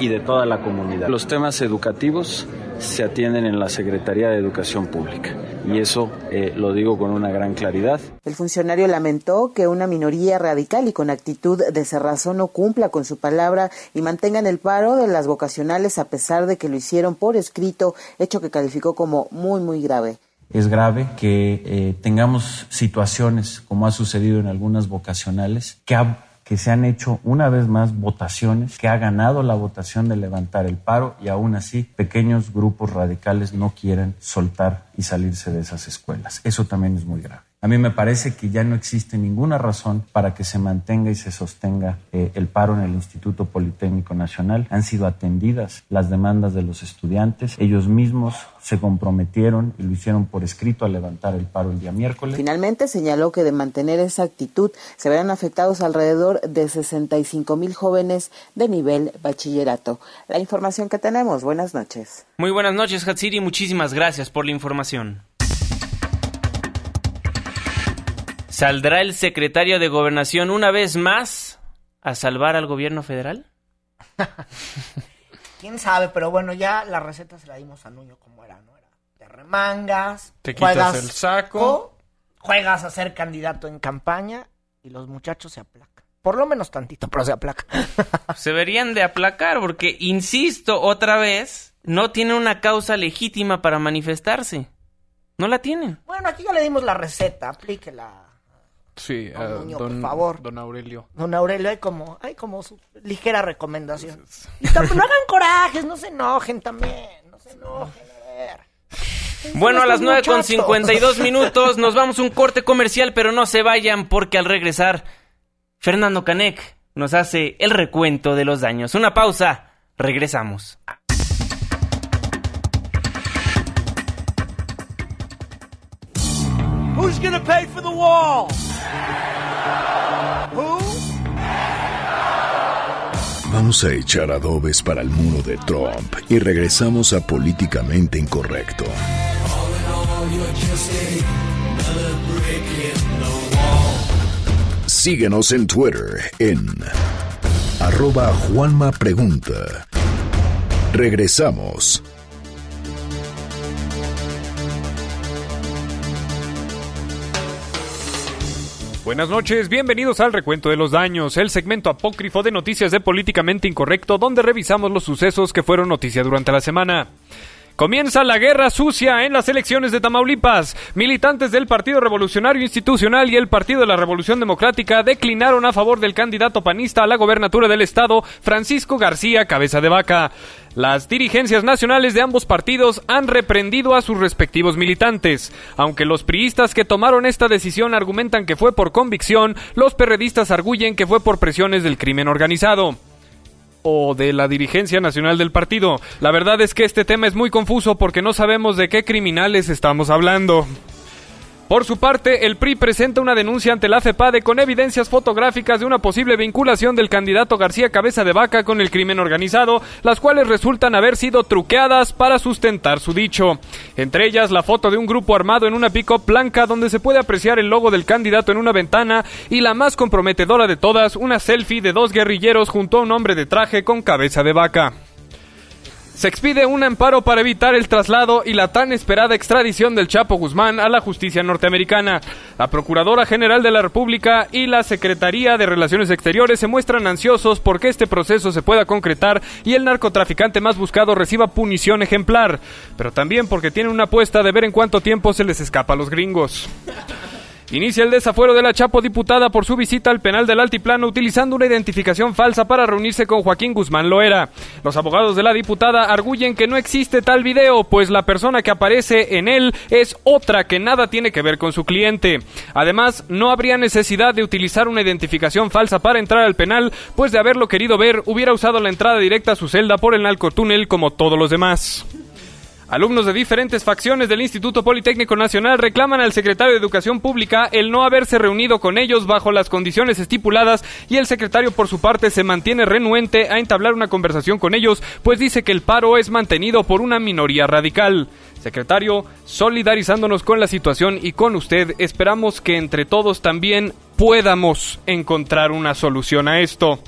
y de toda la comunidad. Los temas educativos se atienden en la Secretaría de Educación Pública y eso eh, lo digo con una gran claridad. El funcionario lamentó que una minoría radical y con actitud de cerrazón no cumpla con su palabra y mantengan el paro de las vocacionales a pesar de que lo hicieron por escrito, hecho que calificó como muy, muy grave. Es grave que eh, tengamos situaciones, como ha sucedido en algunas vocacionales, que ha que se han hecho una vez más votaciones, que ha ganado la votación de levantar el paro y aún así pequeños grupos radicales no quieren soltar y salirse de esas escuelas. Eso también es muy grave. A mí me parece que ya no existe ninguna razón para que se mantenga y se sostenga eh, el paro en el Instituto Politécnico Nacional. Han sido atendidas las demandas de los estudiantes. Ellos mismos se comprometieron y lo hicieron por escrito a levantar el paro el día miércoles. Finalmente señaló que de mantener esa actitud se verán afectados alrededor de 65 mil jóvenes de nivel bachillerato. La información que tenemos. Buenas noches. Muy buenas noches, Hatsiri. Muchísimas gracias por la información. ¿Saldrá el secretario de Gobernación una vez más a salvar al gobierno federal? Quién sabe, pero bueno, ya la receta se la dimos a Nuño como era, ¿no? Era de remangas, Te quitas el saco. juegas a ser candidato en campaña y los muchachos se aplacan. Por lo menos tantito, pero se aplacan. Se verían de aplacar porque, insisto otra vez, no tienen una causa legítima para manifestarse. No la tienen. Bueno, aquí ya le dimos la receta, aplíquela. Sí, Don eh, don, por favor. don Aurelio. Don Aurelio, hay como, hay como su ligera recomendación. Y no hagan corajes, no se enojen también. No se enojen, a ver. Bueno, a las Estos 9 con muchachos. 52 minutos nos vamos a un corte comercial, pero no se vayan porque al regresar, Fernando Canek nos hace el recuento de los daños. Una pausa, regresamos. Vamos a echar adobes para el muro de Trump y regresamos a Políticamente Incorrecto. Síguenos en Twitter en arroba Juanma Pregunta. Regresamos. Buenas noches, bienvenidos al Recuento de los Daños, el segmento apócrifo de noticias de Políticamente Incorrecto, donde revisamos los sucesos que fueron noticia durante la semana. Comienza la guerra sucia en las elecciones de Tamaulipas. Militantes del Partido Revolucionario Institucional y el Partido de la Revolución Democrática declinaron a favor del candidato panista a la gobernatura del estado, Francisco García Cabeza de Vaca. Las dirigencias nacionales de ambos partidos han reprendido a sus respectivos militantes. Aunque los priistas que tomaron esta decisión argumentan que fue por convicción, los perredistas arguyen que fue por presiones del crimen organizado o de la dirigencia nacional del partido. La verdad es que este tema es muy confuso porque no sabemos de qué criminales estamos hablando. Por su parte, el PRI presenta una denuncia ante la FEPADE con evidencias fotográficas de una posible vinculación del candidato García Cabeza de Vaca con el crimen organizado, las cuales resultan haber sido truqueadas para sustentar su dicho. Entre ellas, la foto de un grupo armado en una pick-up blanca donde se puede apreciar el logo del candidato en una ventana y la más comprometedora de todas, una selfie de dos guerrilleros junto a un hombre de traje con cabeza de vaca. Se expide un amparo para evitar el traslado y la tan esperada extradición del Chapo Guzmán a la justicia norteamericana. La Procuradora General de la República y la Secretaría de Relaciones Exteriores se muestran ansiosos porque este proceso se pueda concretar y el narcotraficante más buscado reciba punición ejemplar, pero también porque tienen una apuesta de ver en cuánto tiempo se les escapa a los gringos. Inicia el desafuero de la Chapo diputada por su visita al penal del Altiplano utilizando una identificación falsa para reunirse con Joaquín Guzmán Loera. Los abogados de la diputada arguyen que no existe tal video, pues la persona que aparece en él es otra que nada tiene que ver con su cliente. Además, no habría necesidad de utilizar una identificación falsa para entrar al penal, pues de haberlo querido ver hubiera usado la entrada directa a su celda por el narcotúnel como todos los demás. Alumnos de diferentes facciones del Instituto Politécnico Nacional reclaman al secretario de Educación Pública el no haberse reunido con ellos bajo las condiciones estipuladas y el secretario por su parte se mantiene renuente a entablar una conversación con ellos, pues dice que el paro es mantenido por una minoría radical. Secretario, solidarizándonos con la situación y con usted, esperamos que entre todos también podamos encontrar una solución a esto.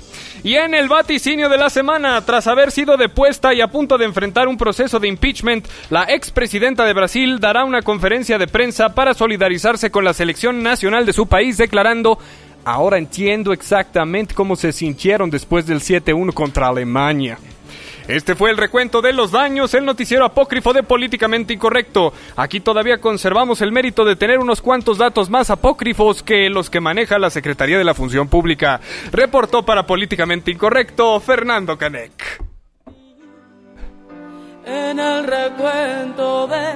Y en el vaticinio de la semana, tras haber sido depuesta y a punto de enfrentar un proceso de impeachment, la expresidenta de Brasil dará una conferencia de prensa para solidarizarse con la selección nacional de su país, declarando Ahora entiendo exactamente cómo se sintieron después del 7-1 contra Alemania. Este fue el recuento de los daños, el noticiero apócrifo de Políticamente Incorrecto. Aquí todavía conservamos el mérito de tener unos cuantos datos más apócrifos que los que maneja la Secretaría de la Función Pública. Reportó para Políticamente Incorrecto Fernando Canek. en el recuento de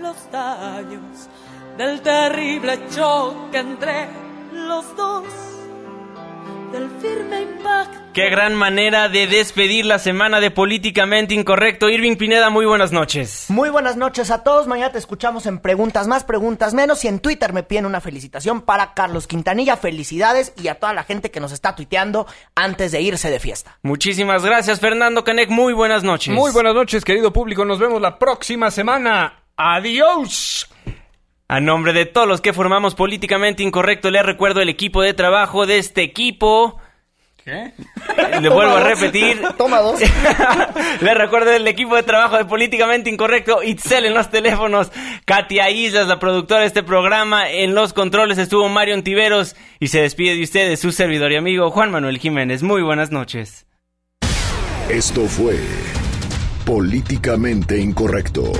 los daños del terrible choque entre los dos, del firme impacto. Qué gran manera de despedir la semana de Políticamente Incorrecto. Irving Pineda, muy buenas noches. Muy buenas noches a todos. Mañana te escuchamos en Preguntas Más, Preguntas Menos. Y en Twitter me piden una felicitación para Carlos Quintanilla. Felicidades y a toda la gente que nos está tuiteando antes de irse de fiesta. Muchísimas gracias, Fernando Canek. Muy buenas noches. Muy buenas noches, querido público. Nos vemos la próxima semana. Adiós. A nombre de todos los que formamos Políticamente Incorrecto, les recuerdo el equipo de trabajo de este equipo. ¿Qué? Le vuelvo a repetir. Toma dos. Les recuerdo el equipo de trabajo de Políticamente Incorrecto, Itzel en los teléfonos, Katia Islas, la productora de este programa, en los controles estuvo Mario Antiveros y se despide de ustedes su servidor y amigo Juan Manuel Jiménez. Muy buenas noches. Esto fue Políticamente Incorrecto.